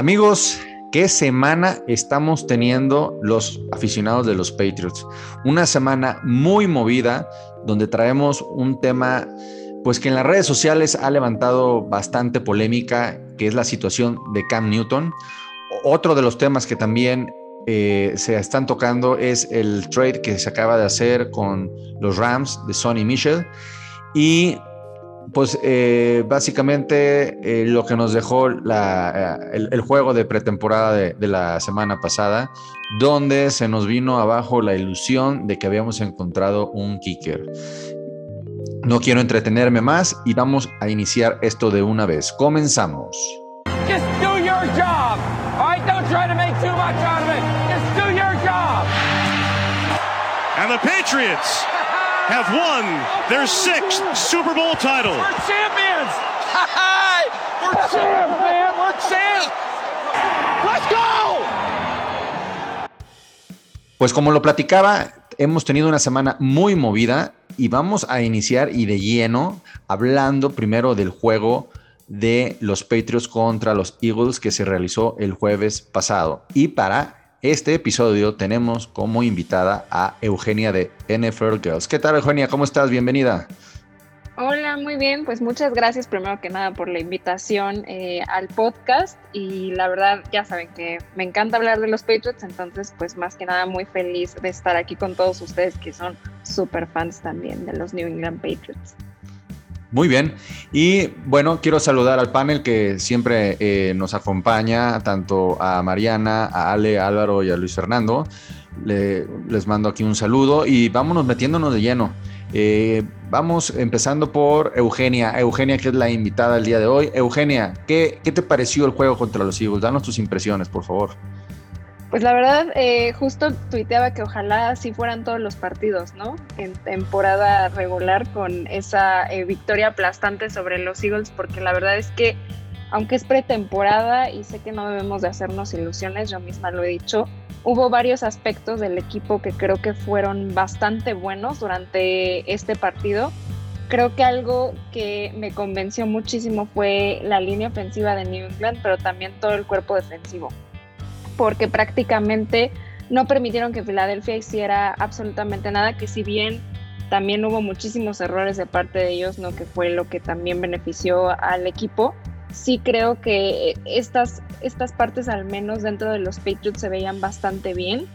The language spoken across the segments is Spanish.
Amigos, ¿qué semana estamos teniendo los aficionados de los Patriots? Una semana muy movida donde traemos un tema pues que en las redes sociales ha levantado bastante polémica, que es la situación de Cam Newton. Otro de los temas que también eh, se están tocando es el trade que se acaba de hacer con los Rams de Sonny Michel. Y pues eh, básicamente eh, lo que nos dejó la, eh, el, juego de pretemporada de, de, la semana pasada, donde se nos vino abajo la ilusión de que habíamos encontrado un kicker. No quiero entretenerme más y vamos a iniciar esto de una vez. Comenzamos. Just do your job. All right, don't try to make too much out of it. Just do your job. And the Patriots have won their sixth Super Bowl title. We're champions! We're champs, man! We're champs! Let's go! Pues como lo platicaba, hemos tenido una semana muy movida y vamos a iniciar y de lleno hablando primero del juego de los Patriots contra los Eagles que se realizó el jueves pasado. Y para este episodio tenemos como invitada a Eugenia de NFL Girls. ¿Qué tal, Eugenia? ¿Cómo estás? Bienvenida. Hola, muy bien. Pues muchas gracias primero que nada por la invitación eh, al podcast y la verdad ya saben que me encanta hablar de los Patriots, entonces pues más que nada muy feliz de estar aquí con todos ustedes que son súper fans también de los New England Patriots. Muy bien. Y bueno, quiero saludar al panel que siempre eh, nos acompaña, tanto a Mariana, a Ale, a Álvaro y a Luis Fernando. les mando aquí un saludo y vámonos metiéndonos de lleno. Eh, vamos empezando por Eugenia. Eugenia, que es la invitada el día de hoy. Eugenia, ¿qué, ¿qué te pareció el juego contra los Eagles? Danos tus impresiones, por favor. Pues la verdad, eh, justo tuiteaba que ojalá así fueran todos los partidos, ¿no? En temporada regular con esa eh, victoria aplastante sobre los Eagles, porque la verdad es que, aunque es pretemporada y sé que no debemos de hacernos ilusiones, yo misma lo he dicho, hubo varios aspectos del equipo que creo que fueron bastante buenos durante este partido. Creo que algo que me convenció muchísimo fue la línea ofensiva de New England, pero también todo el cuerpo defensivo porque prácticamente no permitieron que Filadelfia hiciera absolutamente nada, que si bien también hubo muchísimos errores de parte de ellos, ¿no? que fue lo que también benefició al equipo, sí creo que estas, estas partes al menos dentro de los Patriots se veían bastante bien,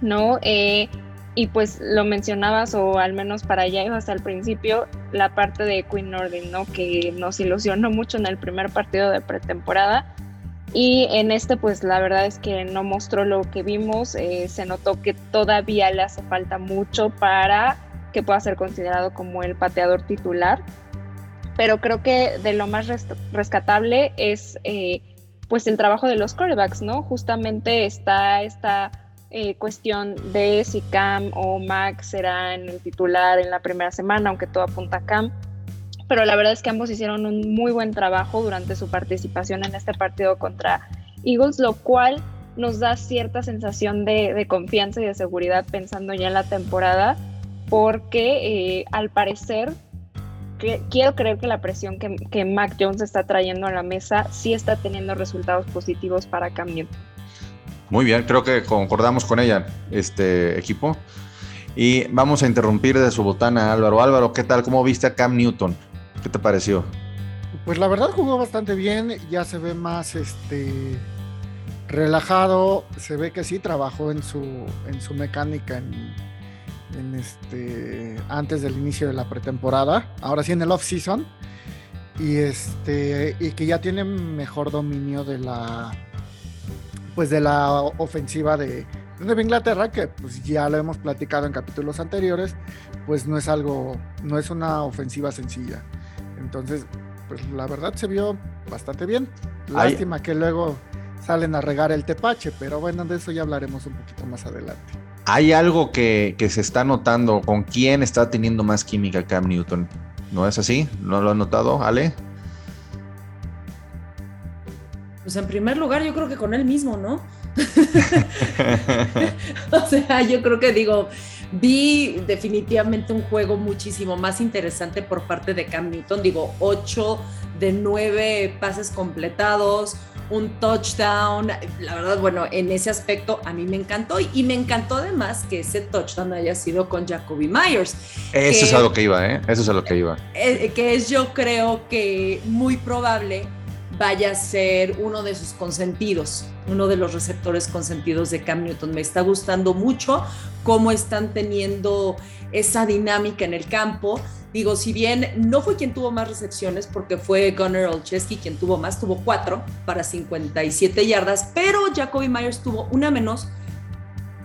¿no? Eh, y pues lo mencionabas, o al menos para allá hasta el principio, la parte de Queen Nordin, ¿no? Que nos ilusionó mucho en el primer partido de pretemporada, y en este, pues la verdad es que no mostró lo que vimos. Eh, se notó que todavía le hace falta mucho para que pueda ser considerado como el pateador titular. Pero creo que de lo más rescatable es eh, pues el trabajo de los quarterbacks, ¿no? Justamente está esta eh, cuestión de si Cam o Max serán el titular en la primera semana, aunque todo apunta a Cam pero la verdad es que ambos hicieron un muy buen trabajo durante su participación en este partido contra Eagles, lo cual nos da cierta sensación de, confianza y de seguridad pensando ya en la temporada, porque eh, al parecer quiero creer que la presión que, que, Mac Jones está trayendo a la mesa sí está teniendo resultados positivos para Cam Newton. Muy bien, creo que concordamos con ella, este equipo. Y vamos a interrumpir de su botana Álvaro. Álvaro, ¿qué tal? ¿Cómo viste a Cam Newton? ¿Qué te pareció? Pues la verdad jugó bastante bien, ya se ve más este relajado, se ve que sí trabajó en su en su mecánica en, este antes del inicio de la pretemporada, ahora sí en el off season y este y que ya tiene mejor dominio de la pues de la ofensiva de, de Inglaterra que pues ya lo hemos platicado en capítulos anteriores, pues no es algo no es una ofensiva sencilla. Entonces, pues la verdad se vio bastante bien. Lástima que luego salen a regar el tepache, pero bueno, de eso ya hablaremos un poquito más adelante. Hay algo que, se está notando, con quién está teniendo más química Cam Newton. ¿No es así? ¿No lo has notado, Ale? Pues en primer lugar, yo creo que con él mismo, ¿no? o sea, yo creo que digo, Vi definitivamente un juego muchísimo más interesante por parte de Cam Newton. Digo, 8 de 9 pases completados, un touchdown. La verdad, bueno, en ese aspecto a mí me encantó y me encantó además que ese touchdown haya sido con Jacoby Myers. Eso es a lo que iba, ¿eh? Eso es a lo que iba. Eh, que es yo creo que muy probable vaya a ser uno de sus consentidos, uno de los receptores consentidos de Cam Newton. Me está gustando mucho cómo están teniendo esa dinámica en el campo. Digo, si bien no fue quien tuvo más recepciones, porque fue Gunnar Olszewski quien tuvo más, tuvo cuatro para 57 yardas, pero Jacoby Myers tuvo una menos,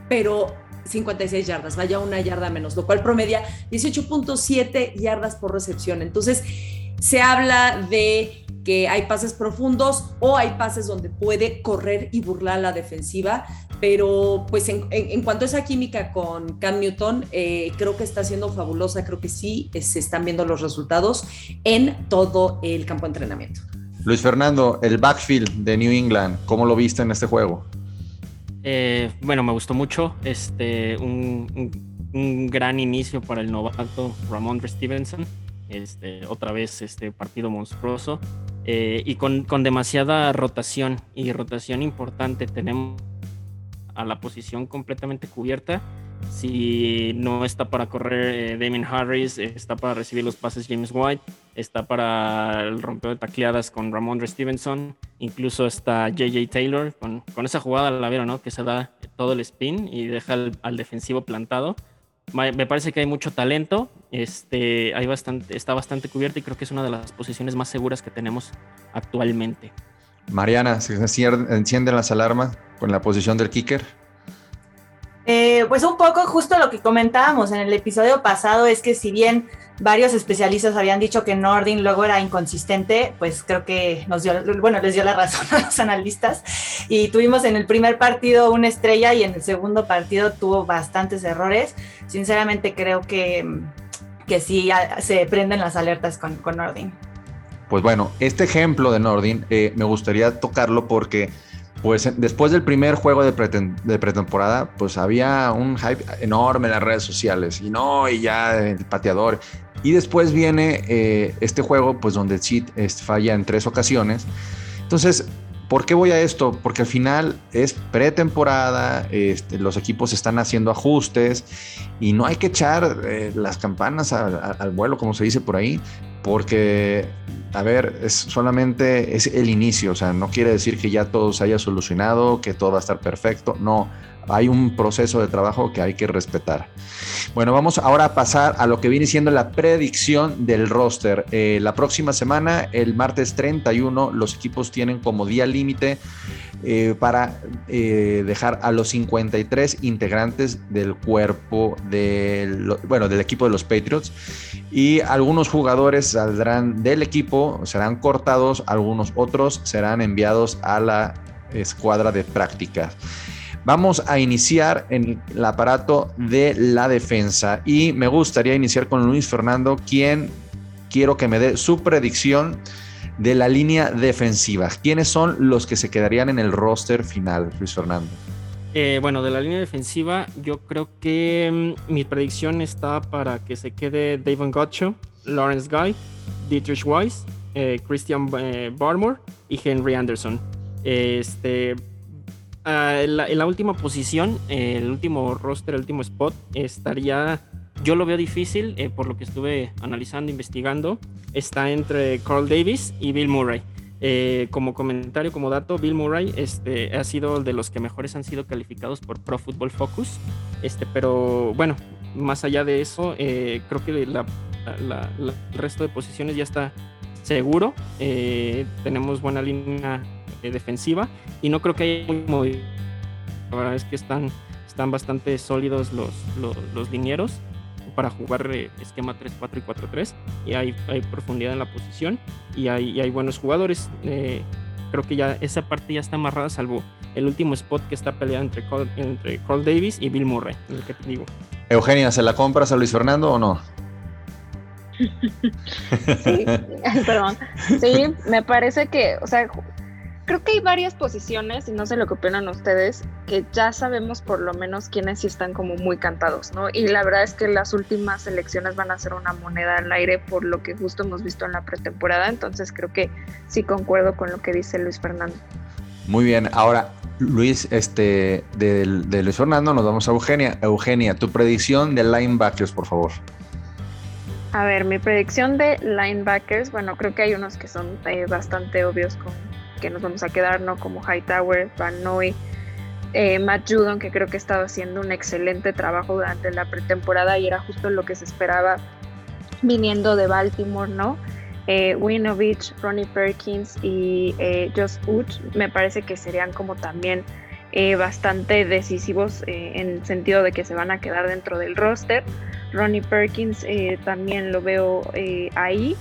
pero 56 yardas, vaya una yarda menos, lo cual promedia 18.7 yardas por recepción. Entonces, se habla de que hay pases profundos o hay pases donde puede correr y burlar la defensiva, pero pues en, cuanto a esa química con Cam Newton, eh, creo que está siendo fabulosa, creo que sí se están viendo los resultados en todo el campo de entrenamiento. Luis Fernando, el backfield de New England, ¿cómo lo viste en este juego? Eh, bueno, me gustó mucho, este, un, un gran inicio para el novato Ramón Stevenson este, otra vez este partido monstruoso eh, y con, demasiada rotación y rotación importante. Tenemos a la posición completamente cubierta. Si no está para correr eh, Damien Harris, está para recibir los pases James White, está para el rompeo de tacleadas con Ramondre Stevenson, incluso está JJ Taylor con, esa jugada, la vieron, ¿no? Que se da todo el spin y deja al defensivo plantado me parece que hay mucho talento, este, hay bastante, está bastante cubierto y creo que es una de las posiciones más seguras que tenemos actualmente. Mariana, ¿se encienden las alarmas con la posición del kicker? Eh, pues un poco justo lo que comentábamos en el episodio pasado es que si bien varios especialistas habían dicho que Nordin luego era inconsistente, pues creo que nos dio, bueno, les dio la razón a los analistas y tuvimos en el primer partido una estrella y en el segundo partido tuvo bastantes errores. Sinceramente creo que, que sí se prenden las alertas con, con Nordin. Pues bueno, este ejemplo de Nordin eh, me gustaría tocarlo porque pues después del primer juego de, pretemporada, pues había un hype enorme en las redes sociales y no, y ya el pateador. Y después viene eh, este juego, pues donde Cheat falla en tres ocasiones. Entonces, ¿por qué voy a esto? Porque al final es pretemporada, este, los equipos están haciendo ajustes y no hay que echar eh, las campanas al vuelo, como se dice por ahí, porque a ver, es solamente es el inicio, o sea, no quiere decir que ya todo se haya solucionado, que todo va a estar perfecto, no, hay un proceso de trabajo que hay que respetar. Bueno, vamos ahora a pasar a lo que viene siendo la predicción del roster. Eh, la próxima semana, el martes 31, los equipos tienen como día límite eh, para eh, dejar a los 53 integrantes del cuerpo del, bueno, del equipo de los Patriots y algunos jugadores saldrán del equipo, serán cortados, algunos otros serán enviados a la escuadra de prácticas. Vamos a iniciar en el aparato de la defensa y me gustaría iniciar con Luis Fernando, quien quiero que me dé su predicción de la línea defensiva. ¿Quiénes son los que se quedarían en el roster final, Luis Fernando? Eh, bueno, de la línea defensiva, yo creo que mm, mi predicción está para que se quede Davon Gotcho, Lawrence Guy, Dietrich Weiss, eh, Christian eh, Barmore y Henry Anderson. Este, Ah, en, la, última posición, el último roster, el último spot, estaría, yo lo veo difícil eh, por lo que estuve analizando, investigando, está entre Carl Davis y Bill Murray. Eh, como comentario, como dato, Bill Murray este, ha sido de los que mejores han sido calificados por Pro Football Focus. Este, pero bueno, más allá de eso, eh, creo que el resto de posiciones ya está seguro. tenemos buena línea eh, defensiva y no creo que haya muy movido. La verdad es que están, están bastante sólidos los, los, los linieros para jugar eh, esquema 3-4 y 4-3 y hay, hay, profundidad en la posición y hay, hay buenos jugadores. Eh, creo que ya esa parte ya está amarrada salvo el último spot que está peleado entre Cole, entre Cole Davis y Bill Murray, el que te digo. Eugenia, ¿se la compras a Luis Fernando o no? sí, perdón. Sí, me parece que, o sea, creo que hay varias posiciones, y no sé lo que opinan ustedes, que ya sabemos por lo menos quiénes sí están como muy cantados, ¿no? Y la verdad es que las últimas elecciones van a ser una moneda al aire por lo que justo hemos visto en la pretemporada, entonces creo que sí concuerdo con lo que dice Luis Fernando. Muy bien, ahora Luis, este, de, de Luis Fernando, nos vamos a Eugenia. Eugenia, tu predicción de linebackers, por favor. A ver, mi predicción de linebackers, bueno, creo que hay unos que son eh, bastante obvios con que nos vamos a quedar, ¿no? Como Hightower, Van Noy, eh, Matt Judon, que creo que estaba haciendo un excelente trabajo durante la pretemporada y era justo lo que se esperaba viniendo de Baltimore, ¿no? Eh, Winovich, Ronnie Perkins y eh, Josh Uch me parece que serían como también eh, bastante decisivos en el sentido de que se van a quedar dentro del roster. Ronnie Perkins eh, también lo veo eh, ahí.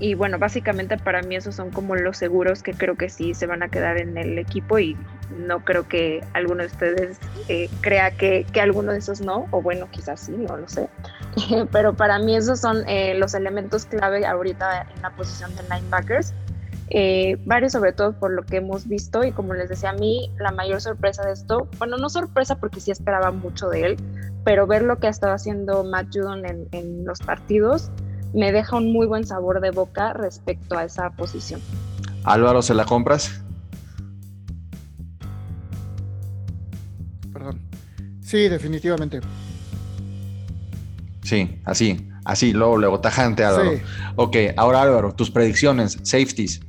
Y bueno, básicamente para mí esos son como los seguros que creo que sí se van a quedar en el equipo y no creo que alguno de ustedes eh, crea que, que, alguno de esos no, o bueno, quizás sí, no lo sé. Pero para mí esos son los elementos clave ahorita en la posición de linebackers. varios sobre todo por lo que hemos visto y como les decía a mí, la mayor sorpresa de esto, bueno, no sorpresa porque sí esperaba mucho de él, pero ver lo que ha estado haciendo Matt Judon en, en, los partidos me deja un muy buen sabor de boca respecto a esa posición. Álvaro, ¿se la compras? Perdón. Sí, definitivamente. Sí, así, así, luego, luego, tajante, Álvaro. Sí. Ok, ahora Álvaro, tus predicciones, safeties.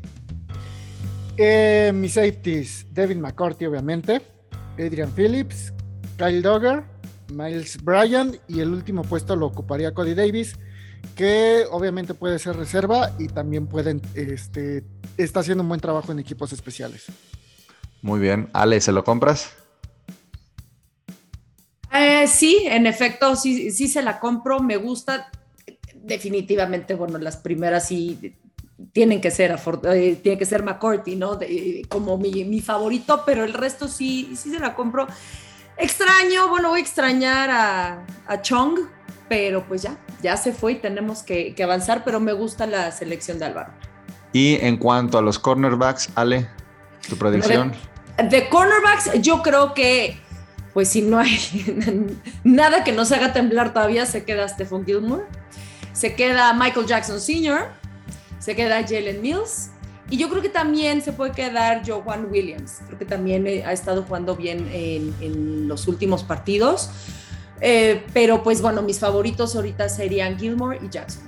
Eh, mis safeties, Devin McCourty, obviamente, Adrian Phillips, Kyle Dogger, Miles Bryan y el último puesto lo ocuparía Cody Davis, que obviamente puede ser reserva y también pueden, este, está haciendo un buen trabajo en equipos especiales. Muy bien, Ale, ¿se lo compras? Eh, sí, en efecto, sí, sí se la compro, me gusta. Definitivamente, bueno, las primeras sí tienen que ser, eh, tiene que ser McCourty, ¿no? De, como mi, mi, favorito, pero el resto sí, sí se la compro. Extraño, bueno, voy a extrañar a, a Chong, pero pues ya, ya se fue y tenemos que, que, avanzar, pero me gusta la selección de Álvaro. Y en cuanto a los cornerbacks, Ale, tu predicción. De, de cornerbacks, yo creo que, pues si no hay nada que nos haga temblar todavía, se queda Stephon Gilmore, se queda Michael Jackson Sr., se queda Jalen Mills, y yo creo que también se puede quedar Joe Juan Williams. Creo que también eh, ha estado jugando bien en, en los últimos partidos. Eh, pero pues bueno, mis favoritos ahorita serían Gilmore y Jackson.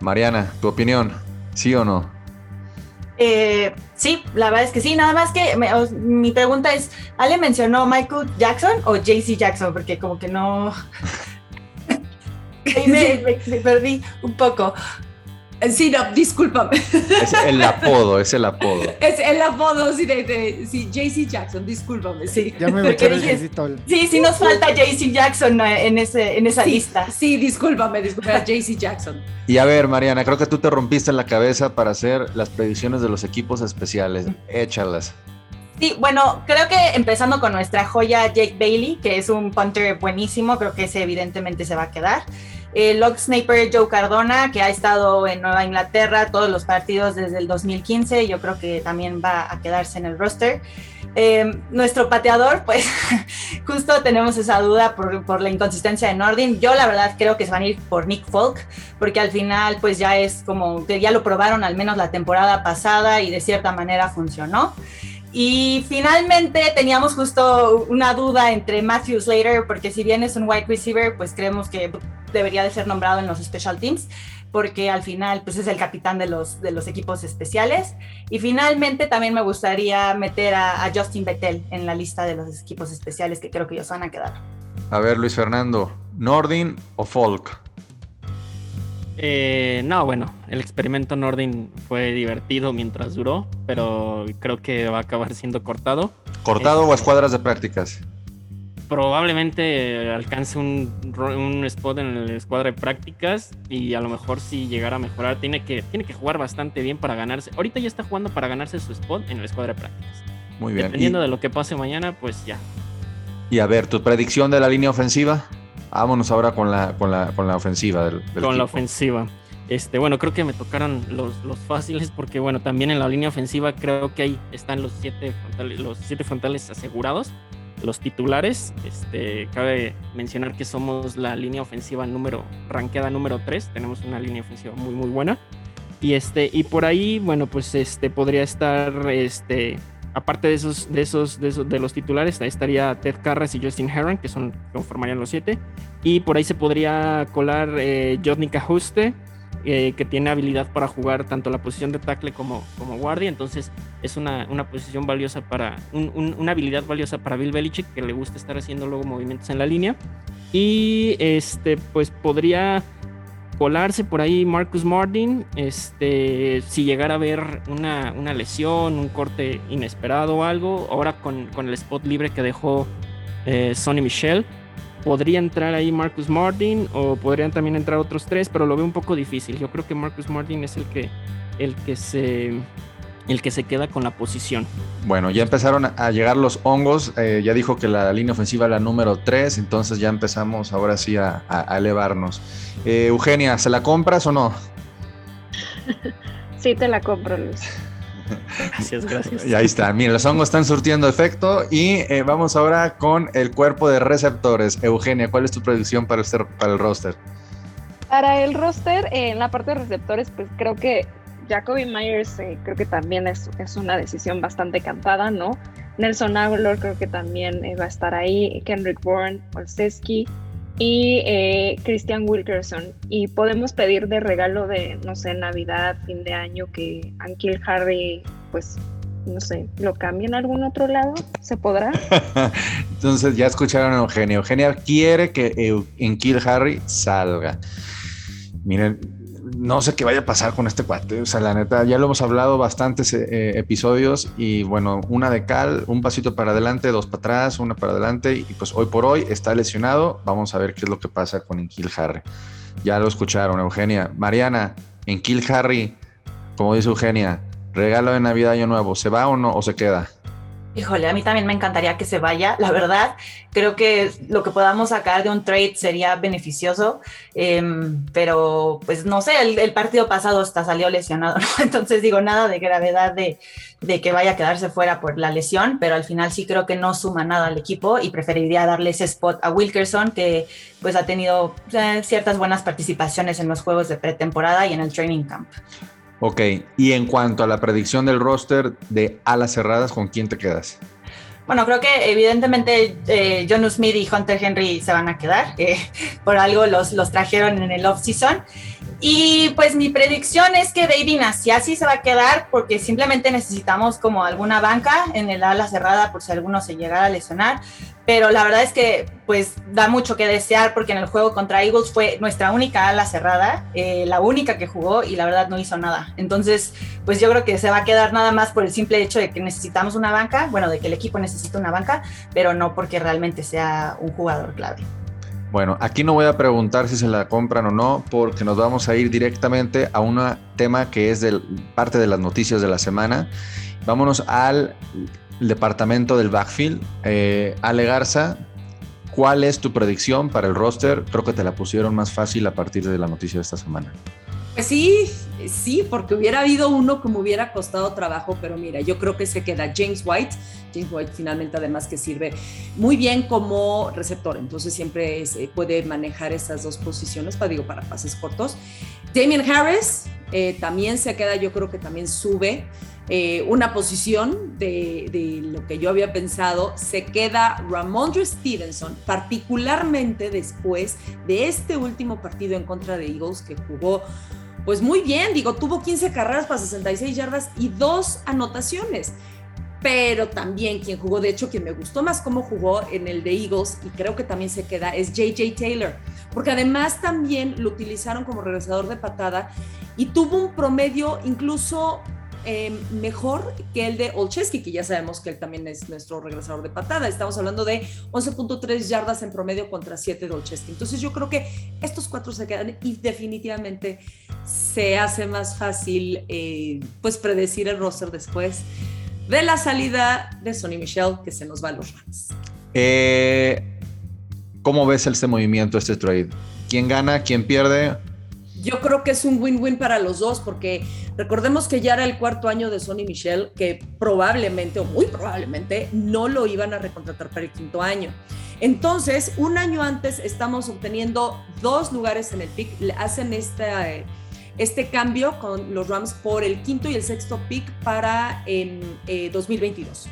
Mariana, ¿tu opinión? ¿Sí o no? Eh, sí, la verdad es que sí. Nada más que me, o, mi pregunta es, ¿Ale mencionó Michael Jackson o JC Jackson? Porque como que no... Ahí me, me, me perdí un poco. Sí, no, discúlpame. Es el apodo, es el apodo. Es el apodo, sí, de, de sí, JC Jackson, discúlpame, sí. Ya me metí el Sí, sí nos falta JC Jackson en, ese, en esa sí, lista. Sí, discúlpame, discúlpame, JC Jackson. Y a ver, Mariana, creo que tú te rompiste en la cabeza para hacer las predicciones de los equipos especiales. Échalas. Sí, bueno, creo que empezando con nuestra joya Jake Bailey, que es un punter buenísimo, creo que ese evidentemente se va a quedar el log sniper Joe Cardona, que ha estado en Nueva Inglaterra todos los partidos desde el 2015, yo creo que también va a quedarse en el roster. Eh, nuestro pateador, pues justo tenemos esa duda por, por, la inconsistencia de Nordin. Yo la verdad creo que se van a ir por Nick Folk, porque al final pues ya es como que ya lo probaron al menos la temporada pasada y de cierta manera funcionó. Y finalmente teníamos justo una duda entre Matthew Slater, porque si bien es un wide receiver, pues creemos que debería de ser nombrado en los special teams, porque al final pues es el capitán de los, de los equipos especiales. Y finalmente también me gustaría meter a, a Justin Bettel en la lista de los equipos especiales que creo que ellos van a quedar. A ver, Luis Fernando, ¿Nordin o Folk? Eh, no, bueno, el experimento Nordin fue divertido mientras duró, pero creo que va a acabar siendo cortado. ¿Cortado eh, o escuadras de prácticas? Probablemente alcance un, un, spot en el escuadra de prácticas y a lo mejor si llegara a mejorar, tiene que, tiene que jugar bastante bien para ganarse. Ahorita ya está jugando para ganarse su spot en el escuadra de prácticas. Muy bien. Dependiendo y, de lo que pase mañana, pues ya. Y a ver, tu predicción de la línea ofensiva. Vámonos ahora con la, con la, con la ofensiva del, del Con equipo. la ofensiva. Este, bueno, creo que me tocaron los, los, fáciles porque, bueno, también en la línea ofensiva creo que ahí están los siete frontales, los siete frontales asegurados, los titulares. Este, cabe mencionar que somos la línea ofensiva número, ranqueada número 3. Tenemos una línea ofensiva muy, muy buena. Y, este, y por ahí, bueno, pues este, podría estar este, aparte de esos, de esos, de esos, de los titulares, ahí estaría Ted Carras y Justin Herron, que son conformarían los siete. Y por ahí se podría colar eh, Jodnik Ajuste, eh, que tiene habilidad para jugar tanto la posición de tackle como, como guardia. Entonces es una, una posición valiosa para, una habilidad valiosa para Bill Belichick, que le gusta estar haciendo luego movimientos en la línea. Y este, pues podría colarse por ahí Marcus Martin, este, si llegara a ver una, una, lesión, un corte inesperado o algo, ahora con, con el spot libre que dejó eh, Sonny Michel, podría entrar ahí Marcus Martin o podrían también entrar otros tres, pero lo veo un poco difícil. Yo creo que Marcus Martin es el que, el que se el que se queda con la posición. Bueno, ya empezaron a llegar los hongos. Eh, ya dijo que la línea ofensiva era la número 3, entonces ya empezamos ahora sí a, elevarnos. Eh, Eugenia, ¿se la compras o no? Sí, te la compro, Luis. Gracias, gracias. Y ahí está. Mira, los hongos están surtiendo efecto y eh, vamos ahora con el cuerpo de receptores. Eugenia, ¿cuál es tu predicción para, este, para el roster? Para el roster, en la parte de receptores, pues creo que Jacoby Myers eh, creo que también es, es, una decisión bastante cantada, ¿no? Nelson Aguilar creo que también eh, va a estar ahí, Kendrick Bourne, Olszewski y eh, Christian Wilkerson. Y podemos pedir de regalo de, no sé, Navidad, fin de año, que Ankil Harry, pues, no sé, lo cambien a algún otro lado. ¿Se podrá? Entonces ya escucharon a Eugenia. Eugenia quiere que Ankil Harry salga. Miren, no sé qué vaya a pasar con este cuate. O sea, la neta, ya lo hemos hablado bastantes eh, episodios y bueno, una de cal, un pasito para adelante, dos para atrás, una para adelante y pues hoy por hoy está lesionado. Vamos a ver qué es lo que pasa con Enkil Harry. Ya lo escucharon, Eugenia. Mariana, Enkil Harry, como dice Eugenia, regalo de Navidad, Año Nuevo, ¿se va o no o se queda? Híjole, a mí también me encantaría que se vaya. La verdad, creo que lo que podamos sacar de un trade sería beneficioso, em, pero pues no sé, el, partido pasado hasta salió lesionado, ¿no? Entonces digo, nada de gravedad de, de, que vaya a quedarse fuera por la lesión, pero al final sí creo que no suma nada al equipo y preferiría darle ese spot a Wilkerson, que pues ha tenido eh, ciertas buenas participaciones en los juegos de pretemporada y en el training camp. Ok, y en cuanto a la predicción del roster de alas cerradas, ¿con quién te quedas? Bueno, creo que evidentemente eh, John Smith y Hunter Henry se van a quedar. Eh, por algo los, los trajeron en el off-season. Y pues mi predicción es que David Asiasi se va a quedar porque simplemente necesitamos como alguna banca en el ala cerrada por si alguno se llegara a lesionar. Pero la verdad es que pues da mucho que desear porque en el juego contra Eagles fue nuestra única ala cerrada, eh, la única que jugó y la verdad no hizo nada. Entonces pues yo creo que se va a quedar nada más por el simple hecho de que necesitamos una banca, bueno, de que el equipo necesita una banca, pero no porque realmente sea un jugador clave. Bueno, aquí no voy a preguntar si se la compran o no, porque nos vamos a ir directamente a un tema que es de parte de las noticias de la semana. Vámonos al departamento del backfield. Eh, Ale Garza, ¿cuál es tu predicción para el roster? Creo que te la pusieron más fácil a partir de la noticia de esta semana. Pues sí, sí, porque hubiera habido uno que me hubiera costado trabajo, pero mira, yo creo que se queda James White. James White finalmente además que sirve muy bien como receptor, entonces siempre puede manejar esas dos posiciones para, digo, para pases cortos. Damien Harris eh, también se queda, yo creo que también sube. Eh, una posición de, de, lo que yo había pensado, se queda Ramondre Stevenson, particularmente después de este último partido en contra de Eagles que jugó pues muy bien, digo, tuvo 15 carreras para 66 yardas y dos anotaciones. Pero también quien jugó, de hecho, quien me gustó más cómo jugó en el de Eagles y creo que también se queda es JJ Taylor, porque además también lo utilizaron como regresador de patada y tuvo un promedio incluso Em, mejor que el de Olcheski, que ya sabemos que él también es nuestro regresador de patada. Estamos hablando de 11.3 yardas en promedio contra 7 de Olcheski. Entonces yo creo que estos cuatro se quedan y definitivamente se hace más fácil eh, pues predecir el roster después de la salida de Sonny Michel que se nos va a los Rams. Eh, ¿Cómo ves este movimiento, este trade? ¿Quién gana? ¿Quién pierde? Yo creo que es un win-win para los dos porque recordemos que ya era el cuarto año de Sonny Michel que probablemente o muy probablemente no lo iban a recontratar para el quinto año. Entonces, un año antes estamos obteniendo dos lugares en el pick, hacen esta, este cambio con los Rams por el quinto y el sexto pick para en 2022. Eh,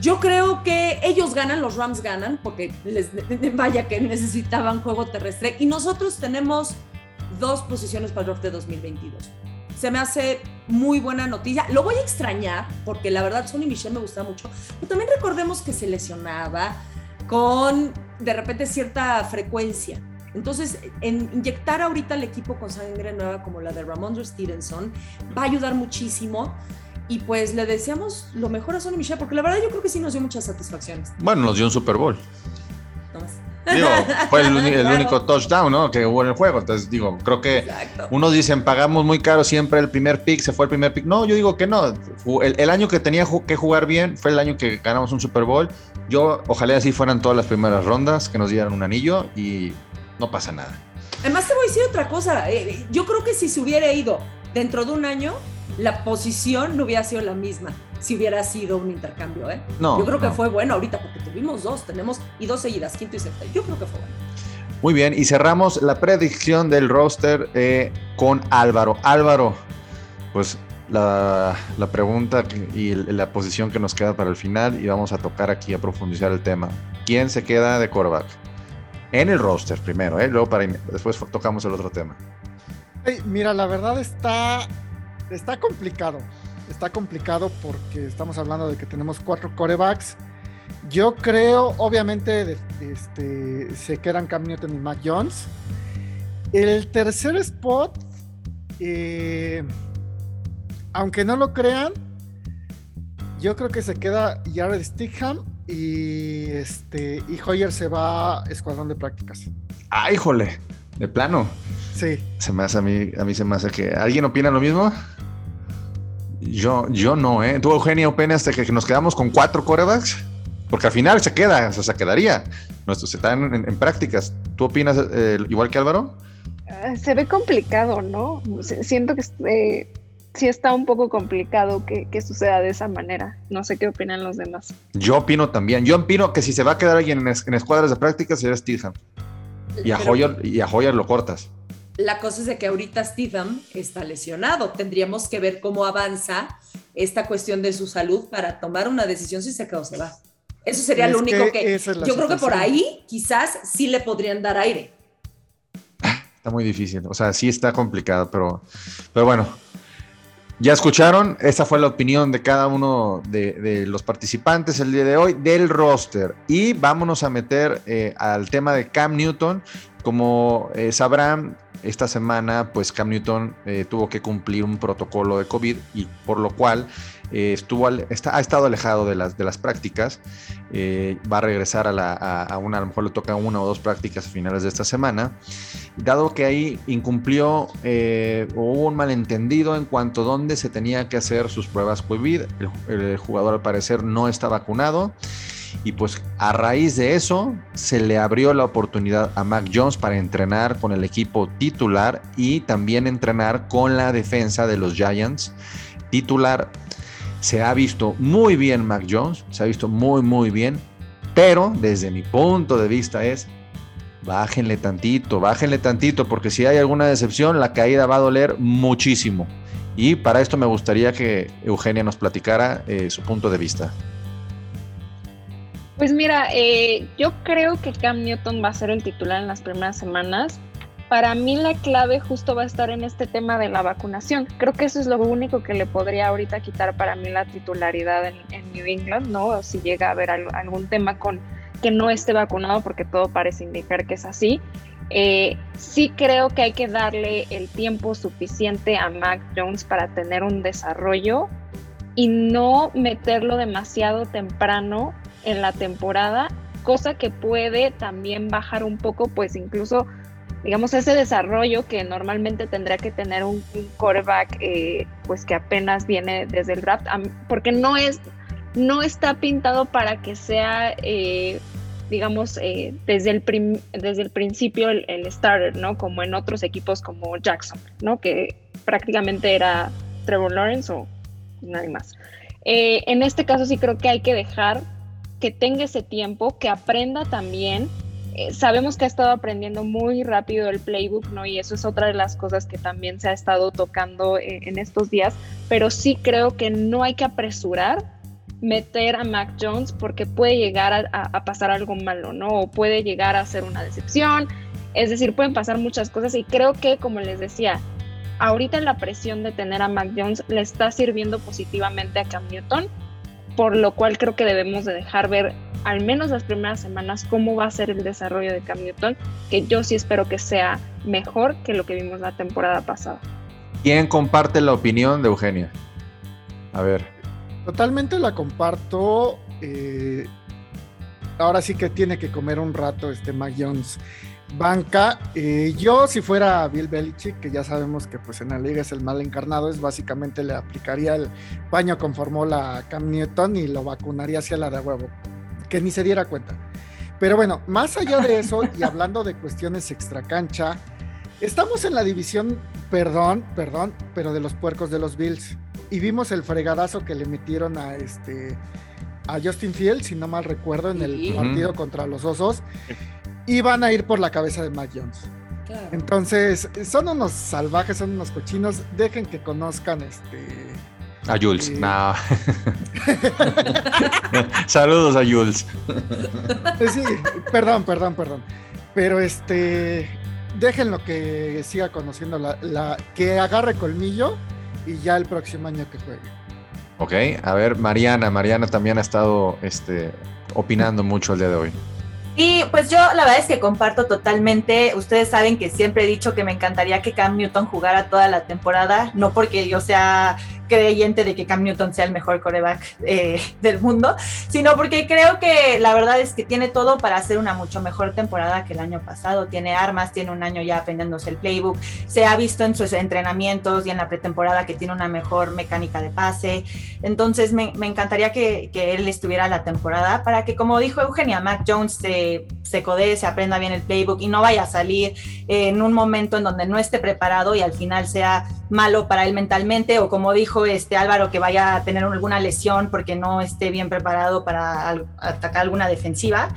Yo creo que ellos ganan, los Rams ganan, porque les vaya que necesitaban juego terrestre y nosotros tenemos dos posiciones para el draft de 2022. Se me hace muy buena noticia. Lo voy a extrañar porque la verdad Sonny Michel me gusta mucho, pero también recordemos que se lesionaba con de repente cierta frecuencia. Entonces, en inyectar ahorita al equipo con sangre nueva como la de Ramondre Stevenson va a ayudar muchísimo. Y pues le deseamos lo mejor a Sonny Michel, porque la verdad yo creo que sí nos dio muchas satisfacciones. Bueno, nos dio un Super Bowl. Digo, fue el, único touchdown, ¿no? Que hubo en el juego. Entonces, digo, creo que unos dicen pagamos muy caro siempre el primer pick, se fue el primer pick. No, yo digo que no. El, el año que tenía que jugar bien fue el año que ganamos un Super Bowl. Yo, ojalá así fueran todas las primeras rondas, que nos dieran un anillo y no pasa nada. Además, te voy a decir otra cosa. Eh, yo creo que si se hubiera ido dentro de un año, la posición no hubiera sido la misma si hubiera sido un intercambio, ¿eh? No. Yo creo que fue bueno ahorita porque tuvimos dos, tenemos y dos seguidas, quinto y sexto. Yo creo que fue bueno. Muy bien, y cerramos la predicción del roster eh, con Álvaro. Álvaro, pues la, la, pregunta y la posición que nos queda para el final y vamos a tocar aquí a profundizar el tema. ¿Quién se queda de coreback? En el roster primero, ¿eh? luego para después tocamos el otro tema. mira, la verdad está, está complicado. Está complicado porque estamos hablando de que tenemos cuatro corebacks. Yo creo, obviamente, este, se quedan Cam Newton y Mac Jones. El tercer spot, eh, aunque no lo crean, yo creo que se queda Jared Stickham y este y Hoyer se va a escuadrón de prácticas. Ah, híjole, de plano. Sí. Se me hace a mí, a mí se me hace que. ¿Alguien opina lo mismo? Yo, yo no, ¿eh? ¿Tú, Eugenia, opinas de que nos quedamos con cuatro corebacks? Porque al final se queda, o sea, se quedaría. Nuestros están en, prácticas. ¿Tú opinas eh, igual que Álvaro? Ah, se ve complicado, ¿no? Siento que eh, sí está un poco complicado que, suceda de esa manera. No sé qué opinan los demás. Yo opino también. Yo opino que si se va a quedar alguien en, escuadras de práctica sería Stidham. Y a, Hoyer, y a Hoyer lo cortas. La cosa es de que ahorita Stidham está lesionado. Tendríamos que ver cómo avanza esta cuestión de su salud para tomar una decisión si se queda o se va. Eso sería lo único que... yo creo que por ahí quizás sí le podrían dar aire. Está muy difícil. O sea, sí está complicado, pero, pero bueno, ya escucharon, esa fue la opinión de cada uno de, los participantes el día de hoy del roster. Y vámonos a meter eh, al tema de Cam Newton. Como eh, sabrán, esta semana pues Cam Newton eh, tuvo que cumplir un protocolo de COVID y por lo cual estuvo, está, ha estado alejado de las, de las prácticas. va a regresar a, la, a, una, a lo mejor le toca una o dos prácticas a finales de esta semana dado que ahí incumplió eh, hubo un malentendido en cuanto a dónde se tenía que hacer sus pruebas COVID. El, jugador al parecer no está vacunado y pues a raíz de eso se le abrió la oportunidad a Mac Jones para entrenar con el equipo titular y también entrenar con la defensa de los Giants titular. Se ha visto muy bien Mac Jones, se ha visto muy muy bien, pero desde mi punto de vista es bájenle tantito, bájenle tantito, porque si hay alguna decepción, la caída va a doler muchísimo. Y para esto me gustaría que Eugenia nos platicara eh, su punto de vista. Pues mira, eh, yo creo que Cam Newton va a ser el titular en las primeras semanas. Para mí la clave justo va a estar en este tema de la vacunación. Creo que eso es lo único que le podría ahorita quitar para mí la titularidad en, New England, ¿no? si llega a haber algún tema con que no esté vacunado, porque todo parece indicar que es así. Eh, sí creo que hay que darle el tiempo suficiente a Mac Jones para tener un desarrollo y no meterlo demasiado temprano en la temporada, cosa que puede también bajar un poco, pues incluso, digamos, ese desarrollo que normalmente tendría que tener un, un quarterback, eh, pues que apenas viene desde el draft, porque no es, no está pintado para que sea, eh, digamos, eh, desde, el desde el principio el, starter, ¿no? Como en otros equipos como Jackson, ¿no? Que prácticamente era Trevor Lawrence o nadie más. En este caso sí creo que hay que dejar que tenga ese tiempo, que aprenda también eh, sabemos que ha estado aprendiendo muy rápido el playbook, ¿no? Y eso es otra de las cosas que también se ha estado tocando eh, en estos días, pero sí creo que no hay que apresurar meter a Mac Jones porque puede llegar a, pasar algo malo, ¿no? O puede llegar a ser una decepción. Es decir, pueden pasar muchas cosas y creo que, como les decía, ahorita la presión de tener a Mac Jones le está sirviendo positivamente a Cam Newton, por lo cual creo que debemos de dejar ver al menos las primeras semanas cómo va a ser el desarrollo de Cam Newton, que yo sí espero que sea mejor que lo que vimos la temporada pasada. ¿Quién comparte la opinión de Eugenia? A ver. Totalmente la comparto. Eh, ahora sí que tiene que comer un rato este Mac. Banca, eh, yo si fuera Bill Belichick, que ya sabemos que pues en la liga es el mal encarnado, es básicamente le aplicaría el paño con la Cam Newton y lo vacunaría hacia la de huevo, que ni se diera cuenta. Pero bueno, más allá de eso y hablando de cuestiones extracancha, estamos en la división, perdón, perdón, pero de los puercos de los Bills y vimos el fregadazo que le metieron a este a Justin Fields, si no mal recuerdo, en el partido contra los Osos, y van a ir por la cabeza de Mac Jones. Entonces, son unos salvajes, son unos cochinos, dejen que conozcan este a Jules, eh, no. Saludos a Jules. Eh, sí, perdón, perdón, perdón. Pero este, déjenlo que siga conociendo la, la que agarre colmillo y ya el próximo año que juegue. Ok, a ver, Mariana, Mariana también ha estado este, opinando mucho el día de hoy. Y pues yo la verdad es que comparto totalmente. Ustedes saben que siempre he dicho que me encantaría que Cam Newton jugara toda la temporada, no porque yo sea creyente de que Cam Newton sea el mejor coreback eh, del mundo, sino porque creo que la verdad es que tiene todo para hacer una mucho mejor temporada que el año pasado. Tiene armas, tiene un año ya aprendiéndose el playbook, se ha visto en sus entrenamientos y en la pretemporada que tiene una mejor mecánica de pase. Entonces me, encantaría que, que, él estuviera la temporada para que, como dijo Eugenia, Mac Jones se, se codee, se aprenda bien el playbook y no vaya a salir en un momento en donde no esté preparado y al final sea malo para él mentalmente o como dijo este Álvaro que vaya a tener alguna lesión porque no esté bien preparado para atacar alguna defensiva.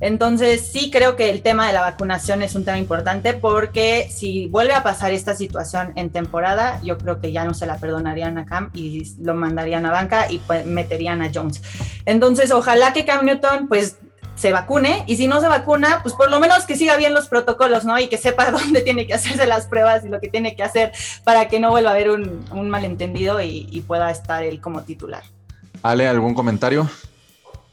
Entonces sí creo que el tema de la vacunación es un tema importante porque si vuelve a pasar esta situación en temporada, yo creo que ya no se la perdonarían a Cam y lo mandarían a banca y pues meterían a Jones. Entonces ojalá que Cam Newton pues se vacune y si no se vacuna, pues por lo menos que siga bien los protocolos, ¿no? Y que sepa dónde tiene que hacerse las pruebas y lo que tiene que hacer para que no vuelva a haber un, malentendido y, y, pueda estar él como titular. Ale, ¿algún comentario?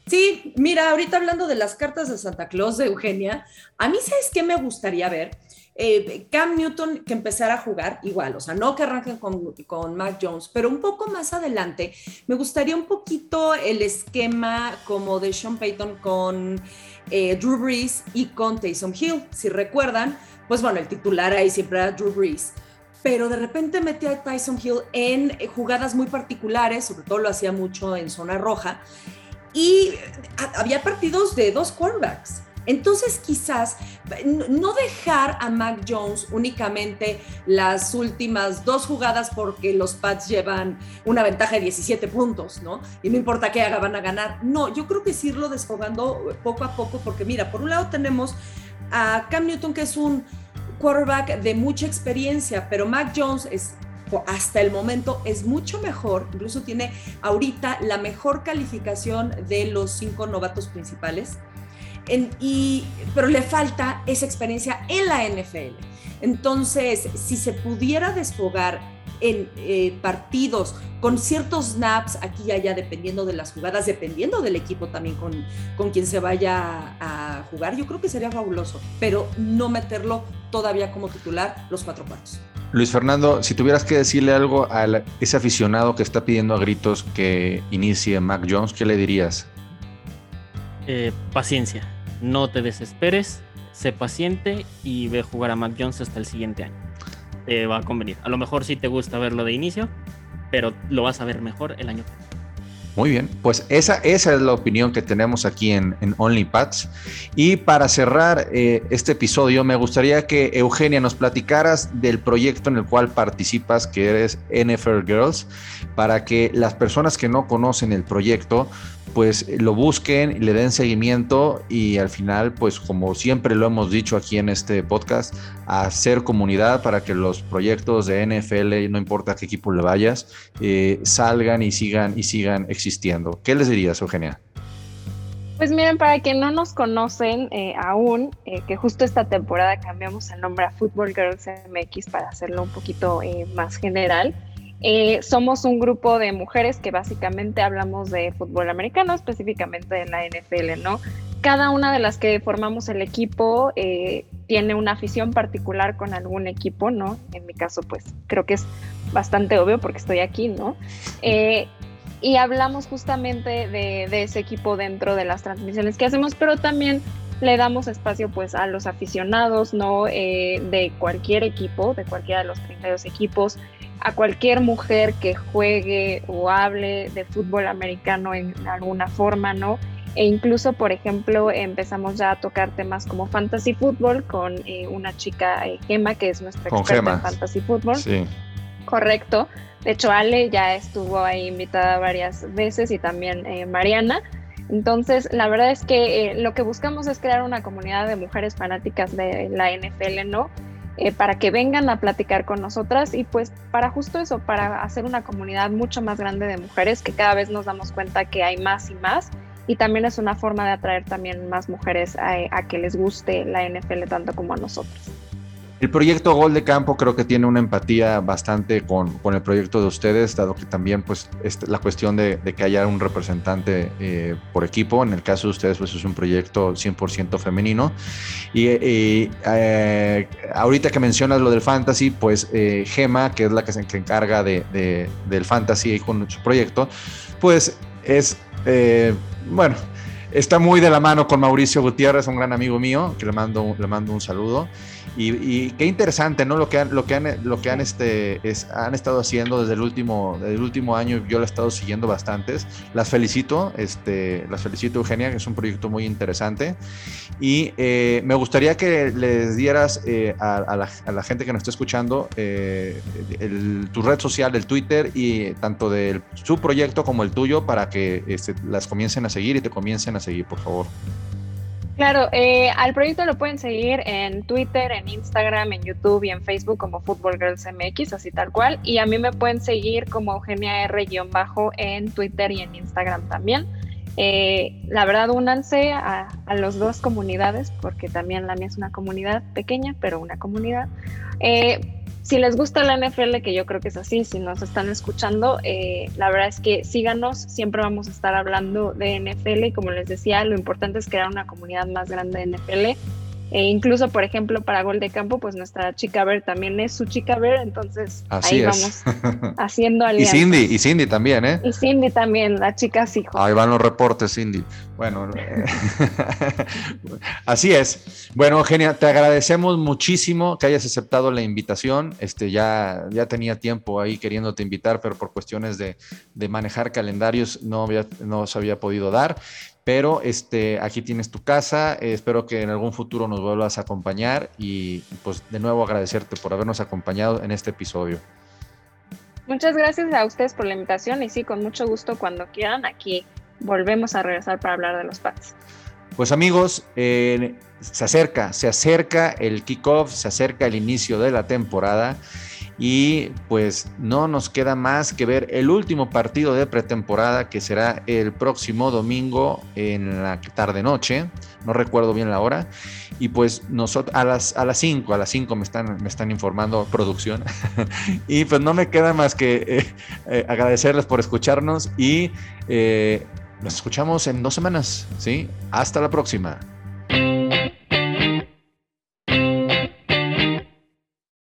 Sí, mira, ahorita hablando de las cartas de Santa Claus de Eugenia, a mí sabes qué me gustaría ver eh, Cam Newton que empezara a jugar igual, o sea, no que arranquen con, con Mac Jones, pero un poco más adelante, me gustaría un poquito el esquema como de Sean Payton con eh, Drew Brees y con Taysom Hill. Si recuerdan, pues bueno, el titular ahí siempre era Drew Brees pero de repente metía a Tyson Hill en jugadas muy particulares, sobre todo lo hacía mucho en zona roja, y había partidos de dos quarterbacks. Entonces quizás no dejar a Mac Jones únicamente las últimas dos jugadas porque los Pats llevan una ventaja de 17 puntos, ¿no? Y no importa qué haga, van a ganar. No, yo creo que es irlo desfogando poco a poco porque mira, por un lado tenemos a Cam Newton que es un quarterback de mucha experiencia, pero Mac Jones es hasta el momento es mucho mejor, incluso tiene ahorita la mejor calificación de los cinco novatos principales y, pero le falta esa experiencia en la NFL. Entonces, si se pudiera desfogar en eh, partidos con ciertos snaps aquí y allá, dependiendo de las jugadas, dependiendo del equipo también con, con quien se vaya a jugar, yo creo que sería fabuloso, pero no meterlo todavía como titular los cuatro cuartos. Luis Fernando, si tuvieras que decirle algo a ese aficionado que está pidiendo a gritos que inicie Mac Jones, ¿qué le dirías? Eh, paciencia no te desesperes, sé paciente y ve jugar a Mac Jones hasta el siguiente año. Te va a convenir. A lo mejor sí te gusta verlo de inicio, pero lo vas a ver mejor el año que viene. Muy bien, pues esa, esa es la opinión que tenemos aquí en, en OnlyPads. Y para cerrar eh, este episodio, me gustaría que Eugenia nos platicaras del proyecto en el cual participas, que eres NFL Girls, para que las personas que no conocen el proyecto pues lo busquen, le den seguimiento y al final, pues como siempre lo hemos dicho aquí en este podcast, hacer comunidad para que los proyectos de NFL, no importa qué equipo le vayas, eh, salgan y sigan y sigan existiendo. ¿Qué les dirías, Eugenia? Pues miren, para quien no nos conocen eh, aún, eh, que justo esta temporada cambiamos el nombre a Football Girls MX para hacerlo un poquito más general. Eh, somos un grupo de mujeres que básicamente hablamos de fútbol americano, específicamente de la NFL, ¿no? Cada una de las que formamos el equipo eh, tiene una afición particular con algún equipo, ¿no? En mi caso, pues creo que es bastante obvio porque estoy aquí, ¿no? Eh, y hablamos justamente de, de, ese equipo dentro de las transmisiones que hacemos, pero también le damos espacio pues a los aficionados, ¿no? de cualquier equipo, de cualquiera de los 32 equipos, a cualquier mujer que juegue o hable de fútbol americano en alguna forma, ¿no? E incluso, por ejemplo, empezamos ya a tocar temas como fantasy fútbol con eh, una chica, eh, Gema, que es nuestra experta en fantasy fútbol. Sí. Correcto. De hecho, Ale ya estuvo ahí invitada varias veces y también eh, Mariana. Entonces, la verdad es que lo que buscamos es crear una comunidad de mujeres fanáticas de la NFL, ¿no? Eh, para que vengan a platicar con nosotras y pues para justo eso, para hacer una comunidad mucho más grande de mujeres que cada vez nos damos cuenta que hay más y más y también es una forma de atraer también más mujeres a, a que les guste la NFL tanto como a nosotros. El proyecto Gol de Campo creo que tiene una empatía bastante con, con el proyecto de ustedes, dado que también pues la cuestión de, que haya un representante eh, por equipo, en el caso de ustedes pues es un proyecto 100% femenino. Y, eh, ahorita que mencionas lo del fantasy, pues eh, Gema, que es la que se encarga de, del fantasy con su proyecto, pues es, bueno, está muy de la mano con Mauricio Gutiérrez, un gran amigo mío, que le mando, le mando un saludo. Y, qué interesante, ¿no? Lo que han, lo que han, lo que han, este, es, han estado haciendo desde el último, desde el último año. Yo lo he estado siguiendo bastantes. Las felicito, este, las felicito Eugenia, que es un proyecto muy interesante. Y eh, me gustaría que les dieras eh, a, la, gente que nos está escuchando eh, tu red social, el Twitter y tanto de su proyecto como el tuyo para que este, las comiencen a seguir y te comiencen a seguir, por favor. Claro, eh, al proyecto lo pueden seguir en Twitter, en Instagram, en YouTube y en Facebook como Football Girls MX, así tal cual. Y a mí me pueden seguir como Eugenia R-bajo en Twitter y en Instagram también. Eh, la verdad, únanse a, a las dos comunidades, porque también la mía es una comunidad pequeña, pero una comunidad. Eh, si les gusta la NFL, que yo creo que es así, si nos están escuchando, eh, la verdad es que síganos, siempre vamos a estar hablando de NFL y como les decía, lo importante es crear una comunidad más grande de NFL e incluso, por ejemplo, para Gol de Campo, pues nuestra chica Ver también es su chica Ver, entonces ahí vamos haciendo alianzas. Y Cindy, y Cindy también, ¿eh? Y Cindy también, la chica hijo. Ahí van los reportes, Cindy. Bueno, así es. Bueno, Eugenia, te agradecemos muchísimo que hayas aceptado la invitación. Este, ya, ya tenía tiempo ahí queriéndote invitar, pero por cuestiones de, de manejar calendarios no, había, no se había podido dar. Pero este, aquí tienes tu casa, espero que en algún futuro nos vuelvas a acompañar y pues de nuevo agradecerte por habernos acompañado en este episodio. Muchas gracias a ustedes por la invitación y sí, con mucho gusto cuando quieran aquí volvemos a regresar para hablar de los Pats. Pues amigos, eh, se acerca, se acerca el kickoff, se acerca el inicio de la temporada y pues no nos queda más que ver el último partido de pretemporada que será el próximo domingo en la tarde noche, no recuerdo bien la hora, y pues nosotros a las a las 5, a las 5 me están me están informando producción. y pues no me queda más que eh, eh, agradecerles por escucharnos y eh, nos escuchamos en dos semanas, ¿sí? Hasta la próxima.